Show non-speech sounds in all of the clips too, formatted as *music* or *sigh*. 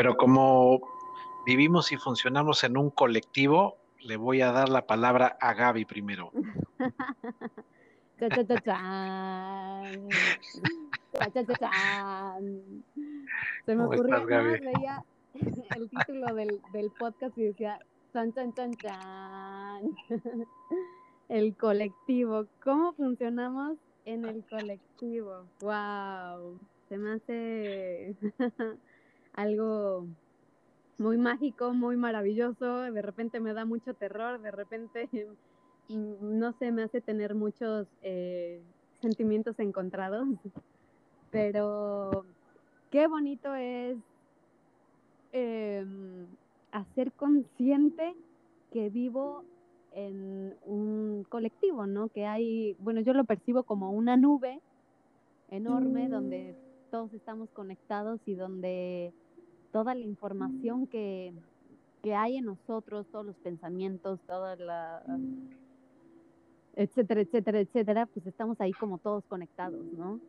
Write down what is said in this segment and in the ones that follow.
pero como vivimos y funcionamos en un colectivo, le voy a dar la palabra a Gaby primero. Se me ocurrió, veía el título del, del podcast y decía, chan, chan, chan, chan. El colectivo. ¿Cómo funcionamos en el colectivo? ¡Wow! Se me hace algo muy mágico, muy maravilloso. De repente me da mucho terror, de repente, *laughs* no sé, me hace tener muchos eh, sentimientos encontrados. Pero qué bonito es em, hacer consciente que vivo en un colectivo, ¿no? Que hay, bueno, yo lo percibo como una nube enorme donde todos estamos conectados y donde toda la información que, que hay en nosotros, todos los pensamientos, toda la etcétera, etcétera, etcétera, pues estamos ahí como todos conectados, ¿no?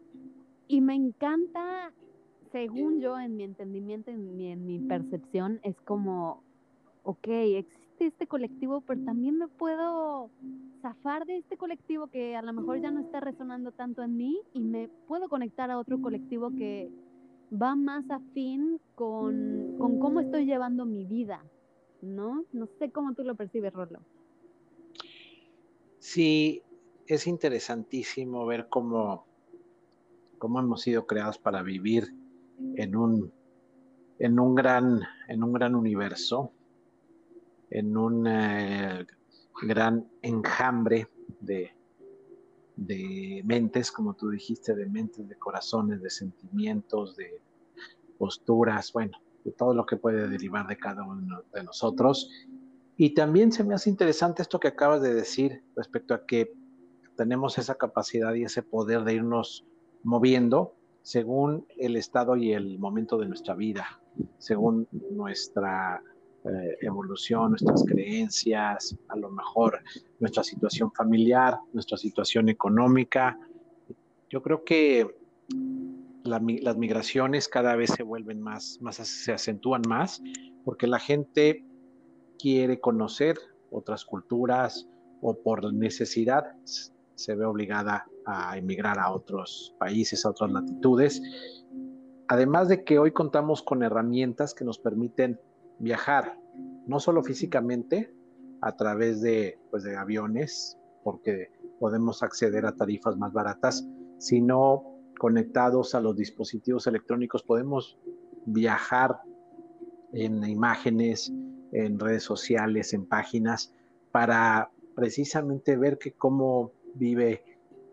Y me encanta, según yo, en mi entendimiento, en mi, en mi percepción, es como, ok, existe este colectivo, pero también me puedo zafar de este colectivo que a lo mejor ya no está resonando tanto en mí y me puedo conectar a otro colectivo que va más afín con, con cómo estoy llevando mi vida, ¿no? No sé cómo tú lo percibes, Rolo. Sí, es interesantísimo ver cómo, cómo hemos sido creados para vivir en un, en un, gran, en un gran universo, en un eh, gran enjambre de, de mentes, como tú dijiste, de mentes, de corazones, de sentimientos, de posturas, bueno, de todo lo que puede derivar de cada uno de nosotros. Y también se me hace interesante esto que acabas de decir respecto a que tenemos esa capacidad y ese poder de irnos moviendo según el estado y el momento de nuestra vida, según nuestra eh, evolución, nuestras creencias, a lo mejor nuestra situación familiar, nuestra situación económica. Yo creo que las migraciones cada vez se vuelven más, más, se acentúan más, porque la gente quiere conocer otras culturas o por necesidad se ve obligada a emigrar a otros países, a otras latitudes. Además de que hoy contamos con herramientas que nos permiten viajar, no solo físicamente, a través de, pues, de aviones, porque podemos acceder a tarifas más baratas, sino conectados a los dispositivos electrónicos podemos viajar en imágenes, en redes sociales, en páginas, para precisamente ver que cómo vive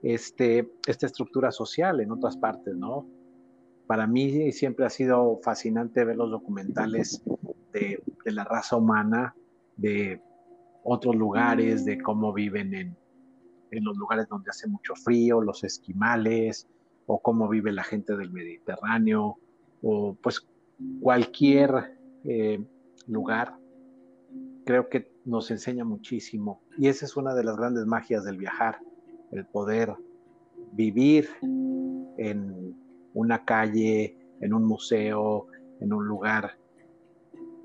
este, esta estructura social en otras partes, ¿no? Para mí siempre ha sido fascinante ver los documentales de, la raza humana, de otros lugares, de cómo viven en, en los lugares donde hace mucho frío, los esquimales, o cómo vive la gente del Mediterráneo, o pues cualquier eh, lugar creo que nos enseña muchísimo. Y esa es una de las grandes magias del viajar, el poder vivir en una calle, en un museo, en un lugar.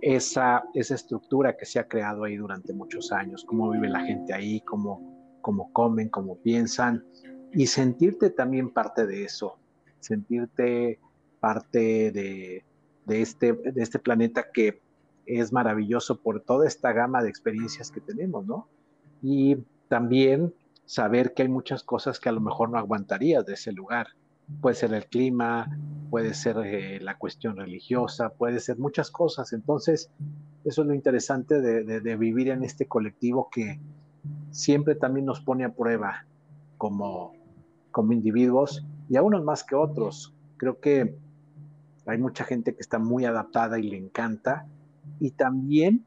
Esa, esa estructura que se ha creado ahí durante muchos años, cómo vive la gente ahí, cómo, cómo comen, cómo piensan, y sentirte también parte de eso, sentirte parte de, de, este, de este planeta que es maravilloso por toda esta gama de experiencias que tenemos, ¿no? Y también saber que hay muchas cosas que a lo mejor no aguantarías de ese lugar. Puede ser el clima, puede ser eh, la cuestión religiosa, puede ser muchas cosas. Entonces, eso es lo interesante de, vivir en este colectivo que siempre también nos pone a prueba como, como individuos y a unos más que otros. Creo que hay mucha gente que está muy adaptada y le encanta, y también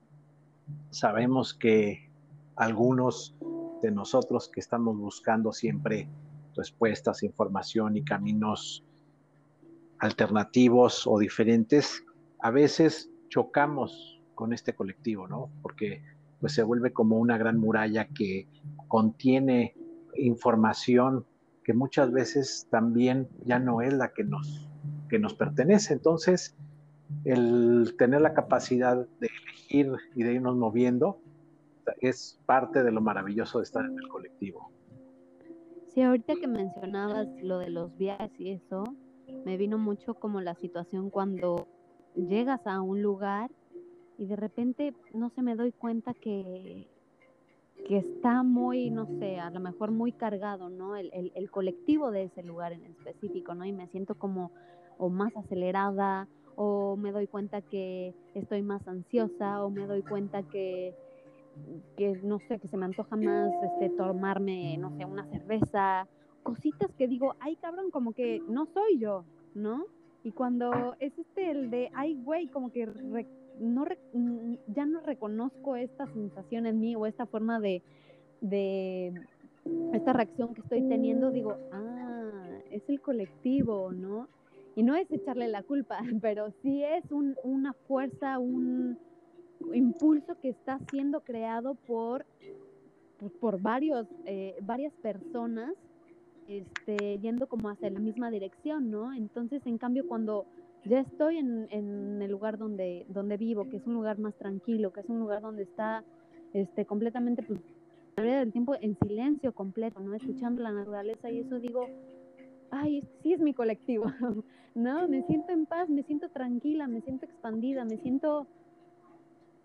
sabemos que algunos de nosotros que estamos buscando siempre respuestas, información y caminos alternativos o diferentes, a veces chocamos con este colectivo, ¿no? Porque pues se vuelve como una gran muralla que contiene información que muchas veces también ya no es la que nos, que nos pertenece. Entonces, el tener la capacidad de elegir y de irnos moviendo es parte de lo maravilloso de estar en el colectivo. Sí, ahorita que mencionabas lo de los viajes y eso, me vino mucho como la situación cuando llegas a un lugar y de repente, no se me doy cuenta que, que está muy, no sé, a lo mejor muy cargado, ¿no? El, el, colectivo de ese lugar en específico, ¿no? Y me siento como o más acelerada o me doy cuenta que estoy más ansiosa o me doy cuenta que, que no sé, que se me antoja más este, tomarme, no sé, una cerveza, cositas que digo, ay cabrón, como que no soy yo, ¿no? Y cuando es este el de, ay güey, como que no ya no reconozco esta sensación en mí o esta forma de, de esta reacción que estoy teniendo, digo, ah, es el colectivo, ¿no? Y no es echarle la culpa, *laughs* pero sí es una fuerza, un impulso que está siendo creado por, por varios, eh, varias personas este, yendo como hacia la misma dirección, ¿no? Entonces, en cambio, cuando ya estoy en, en, el lugar donde, donde vivo, que es un lugar más tranquilo, que es un lugar donde está este, completamente, pues, la mayoría del tiempo en silencio completo, ¿no? Escuchando la naturaleza y eso digo, ay, sí es mi colectivo, *laughs* ¿no? Me siento en paz, me siento tranquila, me siento expandida, me siento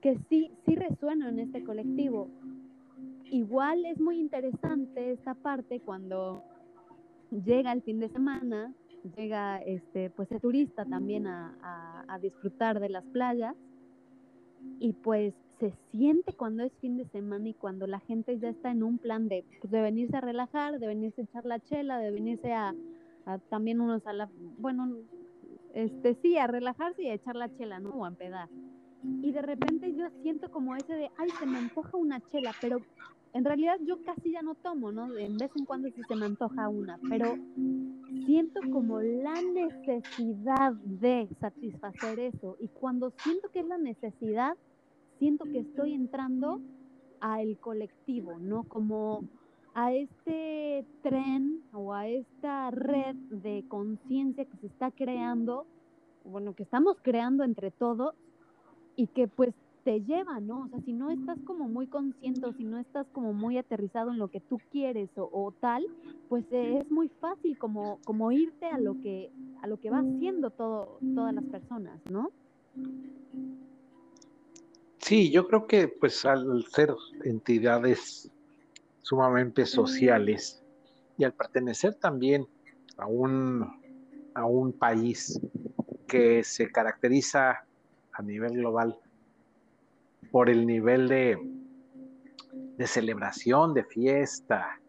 que sí, sí resueno en este colectivo. Igual es muy interesante esta parte cuando llega el fin de semana, llega este, pues el turista también a, a disfrutar de las playas y pues se siente cuando es fin de semana y cuando la gente ya está en un plan de, pues, de venirse a relajar, de venirse a echar la chela, de venirse a, también unos a la, bueno, este sí, a relajarse y a echar la chela, ¿no? O a empedar. Y de repente yo siento como ese de, ay, se me antoja una chela, pero en realidad yo casi ya no tomo, ¿no? En vez en cuando sí se me antoja una, pero siento como la necesidad de satisfacer eso. Y cuando siento que es la necesidad, siento que estoy entrando al colectivo, ¿no? Como a este tren o a esta red de conciencia que se está creando, bueno, que estamos creando entre todos y que pues te lleva, ¿no? O sea, si no estás como muy consciente o si no estás como muy aterrizado en lo que tú quieres o, tal, pues es muy fácil como, como irte a lo que a lo que va haciendo todo, todas las personas, ¿no? Sí, yo creo que pues al ser entidades sumamente sociales y al pertenecer también a un, a un país que se caracteriza a nivel global por el nivel de, de celebración, de fiesta,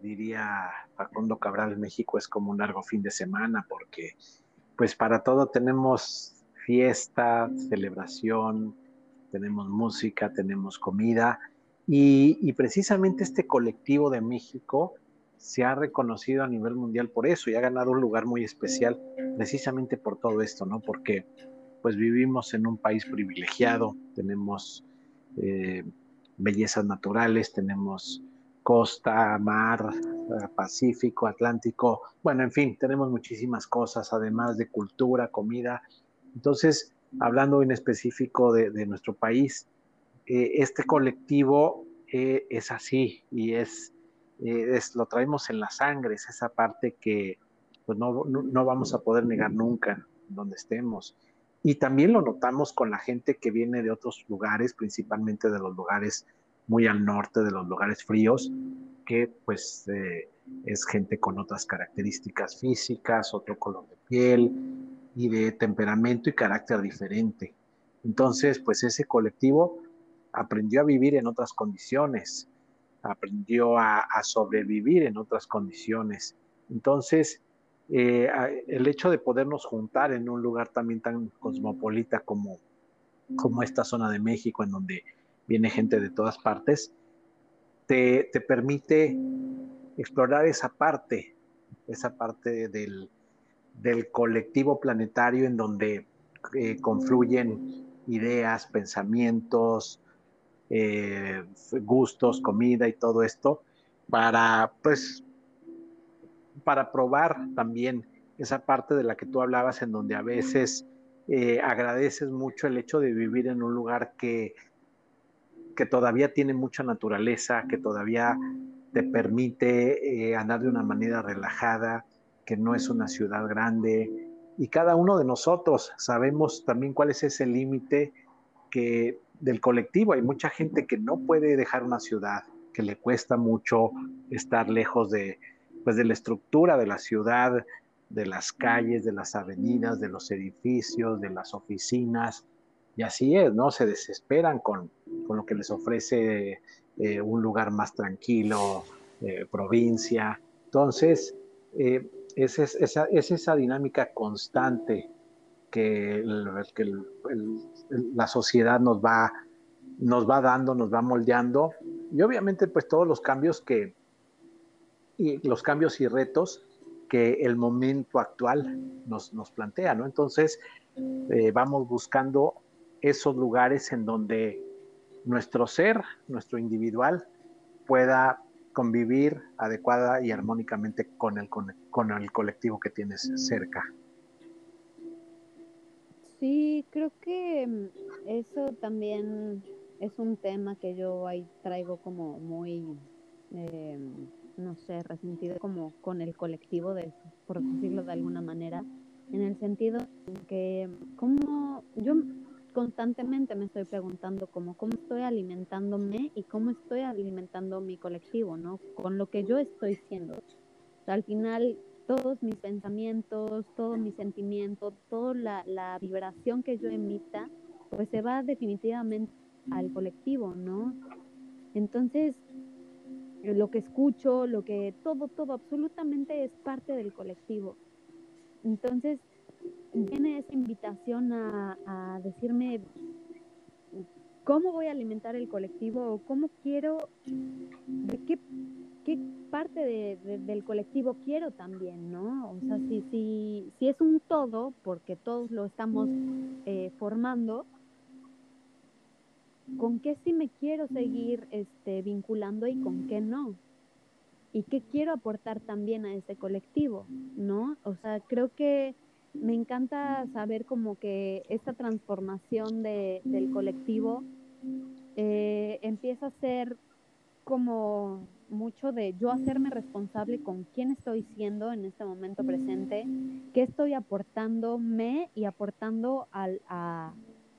diría Facundo Cabral, México es como un largo fin de semana porque pues para todo tenemos fiesta, celebración, tenemos música, tenemos comida y, precisamente este colectivo de México se ha reconocido a nivel mundial por eso y ha ganado un lugar muy especial precisamente por todo esto, ¿no? Porque pues vivimos en un país privilegiado, tenemos eh, bellezas naturales, tenemos costa, mar, Pacífico, Atlántico, bueno, en fin, tenemos muchísimas cosas, además de cultura, comida. Entonces, hablando en específico de, nuestro país, eh, este colectivo eh, es así y es, eh, es, lo traemos en la sangre, es esa parte que pues no, no, vamos a poder negar nunca donde estemos. Y también lo notamos con la gente que viene de otros lugares, principalmente de los lugares muy al norte, de los lugares fríos, que pues es gente con otras características físicas, otro color de piel, y de temperamento y carácter diferente. Entonces, pues ese colectivo aprendió a vivir en otras condiciones, aprendió a, sobrevivir en otras condiciones. Entonces, eh, el hecho de podernos juntar en un lugar también tan cosmopolita como, como esta zona de México, en donde viene gente de todas partes, te, te permite explorar esa parte, esa parte del, del colectivo planetario en donde eh, confluyen ideas, pensamientos, eh, gustos, comida y todo esto, para pues para probar también esa parte de la que tú hablabas en donde a veces eh, agradeces mucho el hecho de vivir en un lugar que, que todavía tiene mucha naturaleza, que todavía te permite eh, andar de una manera relajada, que no es una ciudad grande. Y cada uno de nosotros sabemos también cuál es ese límite que del colectivo. Hay mucha gente que no puede dejar una ciudad, que le cuesta mucho estar lejos de, pues, de la estructura de la ciudad, de las calles, de las avenidas, de los edificios, de las oficinas. Y así es, ¿no? Se desesperan con, lo que les ofrece eh, un lugar más tranquilo, eh, provincia. Entonces, eh, es, esa, es, esa, dinámica constante que, la sociedad nos va, nos va dando, nos va moldeando. Y obviamente, pues todos los cambios que, y los cambios y retos que el momento actual nos, nos plantea, ¿no? Entonces, eh, vamos buscando esos lugares en donde nuestro ser, nuestro individual, pueda convivir adecuada y armónicamente con el, con, el colectivo que tienes cerca. Sí, creo que mm, eso también es un tema que yo ahí traigo como muy, eh, no sé, resentido como con el colectivo, de, por decirlo de alguna manera, en el sentido que como yo constantemente me estoy preguntando como cómo estoy alimentándome y cómo estoy alimentando mi colectivo, ¿no? Con lo que yo estoy siendo. al final, todos mis pensamientos, todo mi sentimiento, toda la, la vibración que yo emita, pues se va definitivamente al colectivo, ¿no? Entonces, lo que escucho, lo que todo, todo, absolutamente es parte del colectivo. Entonces, viene esa invitación a, decirme cómo voy a alimentar el colectivo o cómo quiero, de qué, qué parte del colectivo quiero también, ¿no? O sea, si, si, si es un todo, porque todos lo estamos eh, formando, ¿con qué sí me quiero seguir este, vinculando y con qué no? ¿Y qué quiero aportar también a ese colectivo, ¿no? O sea, creo que me encanta saber como que esta transformación de, del colectivo eh, empieza a ser como mucho de yo hacerme responsable con quién estoy siendo en este momento presente, qué estoy aportándome y aportando al, a,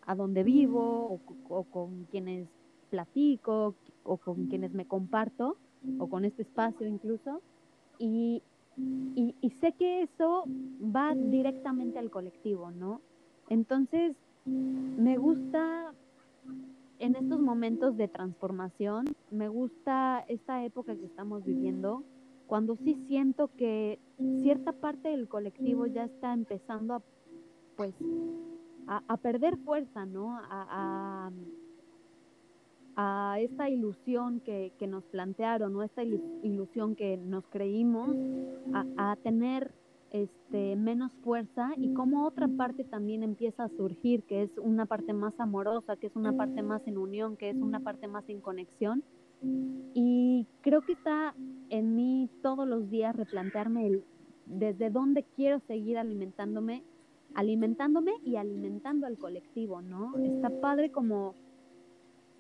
a donde vivo o, con quienes platico o con quienes me comparto o con este espacio incluso. Y, y, sé que eso va directamente al colectivo, ¿no? Entonces, me gusta en estos momentos de transformación, me gusta esta época que estamos viviendo, cuando sí siento que cierta parte del colectivo ya está empezando a, pues, a, perder fuerza, ¿no? A, a, esta ilusión que, que, nos plantearon, o esta ilusión que nos creímos, a, tener este, menos fuerza y cómo otra parte también empieza a surgir, que es una parte más amorosa, que es una parte más en unión, que es una parte más en conexión. Y creo que está en mí todos los días replantearme el, desde dónde quiero seguir alimentándome alimentándome y alimentando al colectivo, ¿no? Está padre como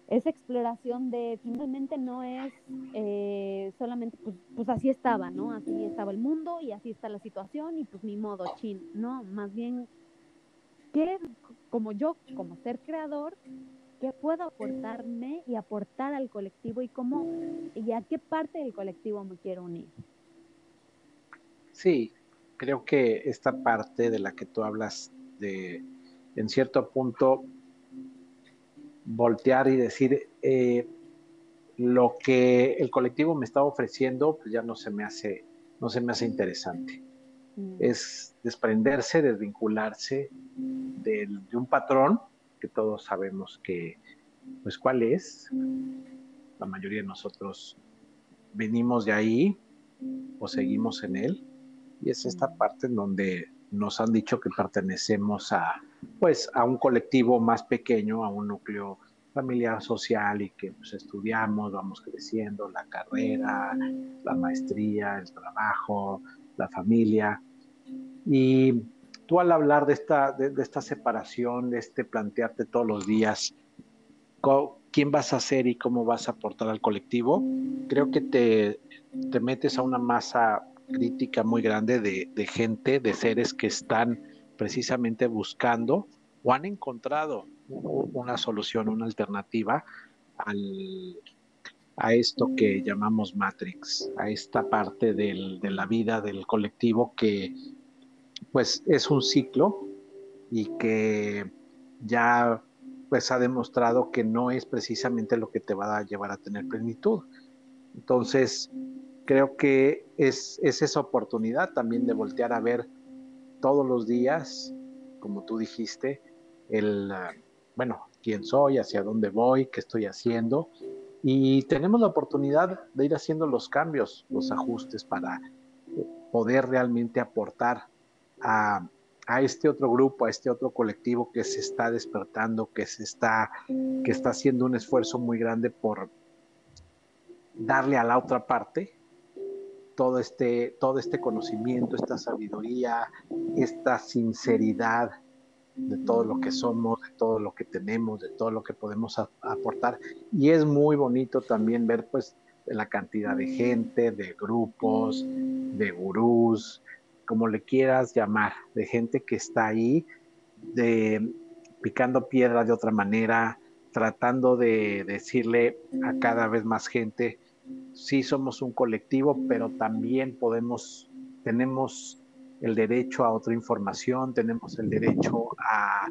esa exploración de finalmente no es eh, solamente, pues, pues, así estaba, ¿no? Así estaba el mundo y así está la situación y pues ni modo, chin, ¿no? Más bien, ¿qué, como yo, como ser creador, qué puedo aportarme y aportar al colectivo y cómo, y a qué parte del colectivo me quiero unir? Sí, creo que esta parte de la que tú hablas de, en cierto punto, voltear y decir, eh, lo que el colectivo me está ofreciendo, pues ya no se me hace, no se me hace interesante. Mm. Es desprenderse, desvincularse de, un patrón que todos sabemos que, pues, cuál es. La mayoría de nosotros venimos de ahí o seguimos en él y es esta parte en donde nos han dicho que pertenecemos a, pues, a un colectivo más pequeño, a un núcleo familiar social y que pues, estudiamos, vamos creciendo, la carrera, la maestría, el trabajo, la familia. Y tú al hablar de esta, de, esta separación, de este plantearte todos los días, quién vas a ser y cómo vas a aportar al colectivo, creo que te, te metes a una masa crítica muy grande de, de, gente, de seres que están precisamente buscando o han encontrado una solución, una alternativa al, a esto que llamamos Matrix, a esta parte del, de la vida del colectivo que pues es un ciclo y que ya pues ha demostrado que no es precisamente lo que te va a llevar a tener plenitud. Entonces, creo que es, es esa oportunidad también de voltear a ver todos los días, como tú dijiste, el, bueno, quién soy, hacia dónde voy, qué estoy haciendo. Y tenemos la oportunidad de ir haciendo los cambios, los ajustes para poder realmente aportar a, este otro grupo, a este otro colectivo que se está despertando, que se está, que está haciendo un esfuerzo muy grande por darle a la otra parte todo este, todo este conocimiento, esta sabiduría, esta sinceridad de todo lo que somos, de todo lo que tenemos, de todo lo que podemos aportar. Y es muy bonito también ver pues la cantidad de gente, de grupos, de gurús, como le quieras llamar, de gente que está ahí, de picando piedra de otra manera, tratando de decirle a cada vez más gente, sí somos un colectivo, pero también podemos, tenemos el derecho a otra información, tenemos el derecho a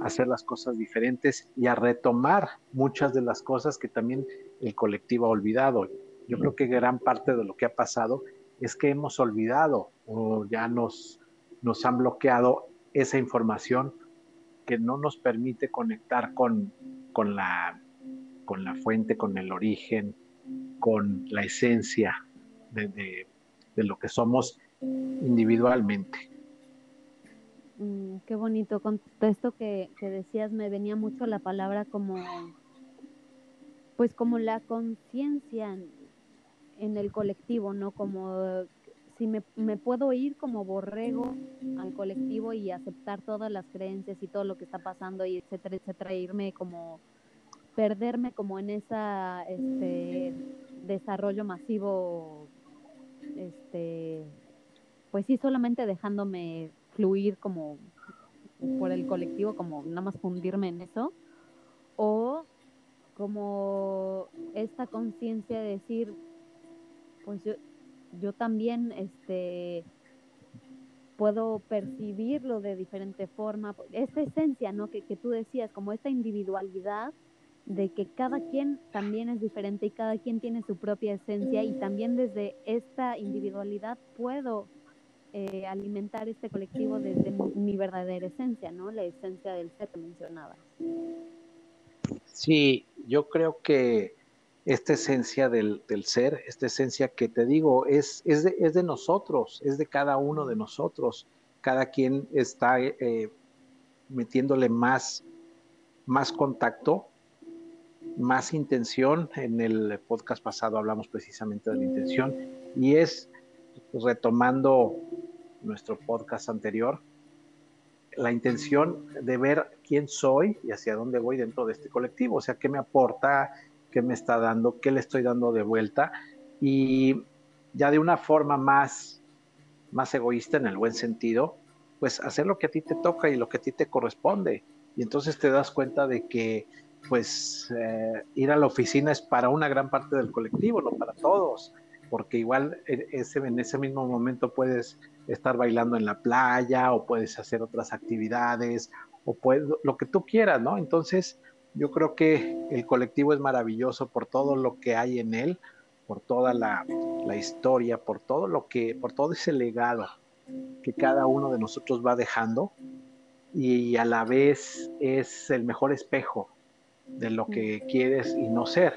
hacer las cosas diferentes y a retomar muchas de las cosas que también el colectivo ha olvidado. Yo creo que gran parte de lo que ha pasado es que hemos olvidado o ya nos, nos han bloqueado esa información que no nos permite conectar con, con, la, con la fuente, con el origen, con la esencia de, de lo que somos individualmente. Mm, qué bonito. Con que, que, decías me venía mucho la palabra como, pues como la conciencia en, el colectivo, ¿no? Como si me, me, puedo ir como borrego al colectivo y aceptar todas las creencias y todo lo que está pasando y etcétera, etcétera, e irme como perderme como en esa este desarrollo masivo este pues sí, solamente dejándome fluir como por el colectivo, como nada más fundirme en eso, o como esta conciencia de decir, pues yo, yo también este, puedo percibirlo de diferente forma, esta esencia, ¿no? Que, que tú decías, como esta individualidad de que cada quien también es diferente y cada quien tiene su propia esencia y también desde esta individualidad puedo eh, alimentar este colectivo desde mi, verdadera esencia, ¿no? La esencia del ser que mencionaba. Sí, yo creo que esta esencia del, ser, esta esencia que te digo, es, es, de, es, de, nosotros, es de cada uno de nosotros. Cada quien está eh, metiéndole más, más contacto, más intención. En el podcast pasado hablamos precisamente de la intención y es retomando nuestro podcast anterior, la intención de ver quién soy y hacia dónde voy dentro de este colectivo, o sea, qué me aporta, qué me está dando, qué le estoy dando de vuelta y ya de una forma más, más egoísta en el buen sentido, pues hacer lo que a ti te toca y lo que a ti te corresponde. Y entonces te das cuenta de que pues eh, ir a la oficina es para una gran parte del colectivo, no para todos porque igual en ese mismo momento puedes estar bailando en la playa o puedes hacer otras actividades o puedes, lo que tú quieras, ¿no? Entonces, yo creo que el colectivo es maravilloso por todo lo que hay en él, por toda la, la historia, por todo lo que, por todo ese legado que cada uno de nosotros va dejando y a la vez es el mejor espejo de lo que quieres y no ser.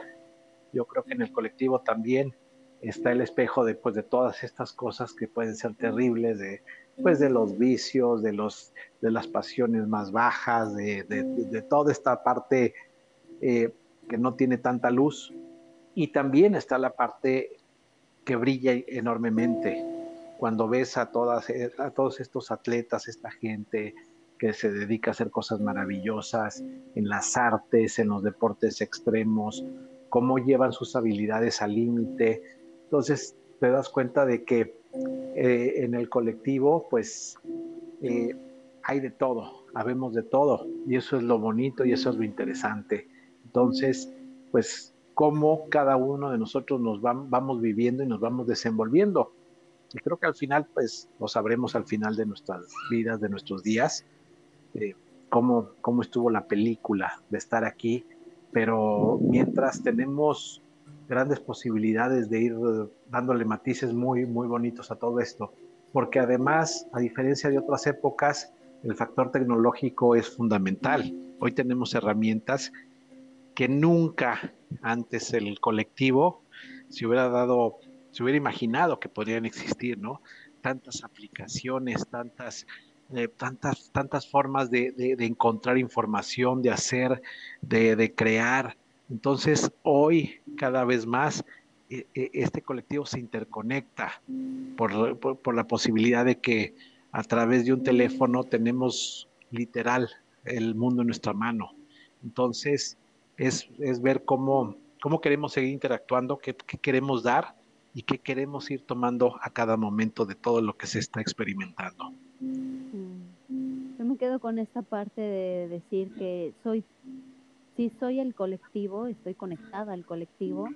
Yo creo que en el colectivo también está el espejo de, pues, de todas estas cosas que pueden ser terribles, de, pues, de los vicios, de, los, de las pasiones más bajas, de, de, toda esta parte eh, que no tiene tanta luz. Y también está la parte que brilla enormemente, cuando ves a, todas, eh, a todos estos atletas, esta gente que se dedica a hacer cosas maravillosas en las artes, en los deportes extremos, cómo llevan sus habilidades al límite. Entonces te das cuenta de que eh, en el colectivo, pues eh, hay de todo, habemos de todo, y eso es lo bonito y eso es lo interesante. Entonces, pues, cómo cada uno de nosotros nos vamos viviendo y nos vamos desenvolviendo. Y creo que al final, pues, lo sabremos al final de nuestras vidas, de nuestros días, eh, cómo, cómo estuvo la película de estar aquí. Pero mientras tenemos grandes posibilidades de ir dándole matices muy, muy bonitos a todo esto, porque además, a diferencia de otras épocas, el factor tecnológico es fundamental. Hoy tenemos herramientas que nunca antes el colectivo se hubiera dado, se hubiera imaginado que podrían existir, ¿no? Tantas aplicaciones, tantas, eh, tantas, tantas formas de, encontrar información, de hacer, de, crear. Entonces, hoy, cada vez más, e, e, este colectivo se interconecta por la posibilidad de que a través de un teléfono tenemos literal el mundo en nuestra mano. Entonces, es, ver cómo, cómo queremos seguir interactuando, qué, queremos dar y qué queremos ir tomando a cada momento de todo lo que se está experimentando. Quedo con esta parte de decir que soy, sí soy el colectivo, estoy conectada al colectivo,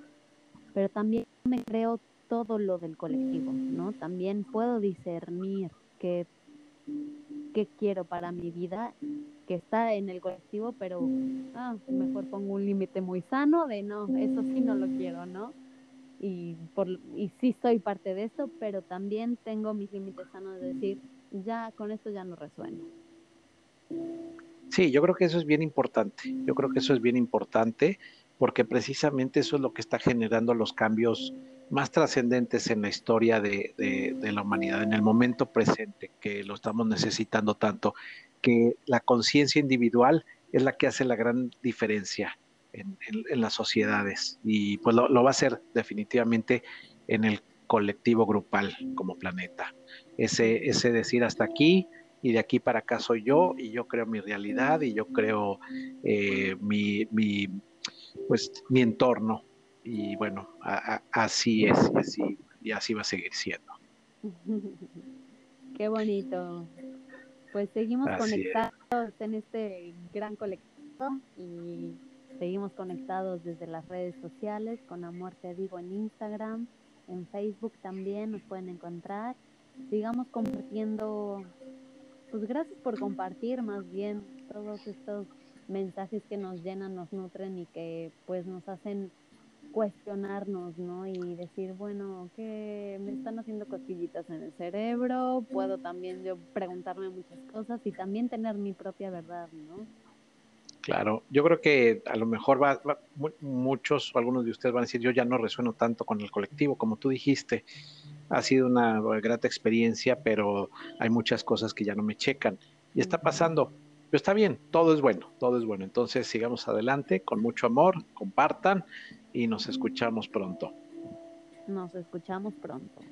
pero también me creo todo lo del colectivo, ¿no? También puedo discernir qué, qué quiero para mi vida que está en el colectivo, pero ah, mejor pongo un límite muy sano de no, eso sí no lo quiero, ¿no? Y, por, y sí soy parte de esto, pero también tengo mis límites sanos de decir, ya con esto ya no resueno. Sí, yo creo que eso es bien importante. Yo creo que eso es bien importante porque precisamente eso es lo que está generando los cambios más trascendentes en la historia de, la humanidad, en el momento presente, que lo estamos necesitando tanto que la conciencia individual es la que hace la gran diferencia en, las sociedades y pues lo, va a hacer definitivamente en el colectivo grupal como planeta. Ese, ese decir hasta aquí y de aquí para acá soy yo y yo creo mi realidad y yo creo eh, mi, mi, pues, mi entorno y bueno, así es y así, y así va a seguir siendo. *laughs* Qué bonito. Pues seguimos conectados en este gran colectivo y seguimos conectados desde las redes sociales con Amor Te Digo en Instagram, en Facebook también nos pueden encontrar. Sigamos compartiendo, pues gracias por compartir más bien todos estos mensajes que nos llenan, nos nutren y que pues nos hacen cuestionarnos, ¿no? Y decir, bueno, que me están haciendo cosquillitas en el cerebro, puedo también yo preguntarme muchas cosas y también tener mi propia verdad, ¿no? Claro, yo creo que a lo mejor va, muchos o algunos de ustedes van a decir, yo ya no resueno tanto con el colectivo, como tú dijiste, ha sido una grata experiencia, pero hay muchas cosas que ya no me checan. Y está pasando, pero está bien, todo es bueno, todo es bueno. Entonces sigamos adelante con mucho amor, compartan y nos escuchamos pronto. Nos escuchamos pronto.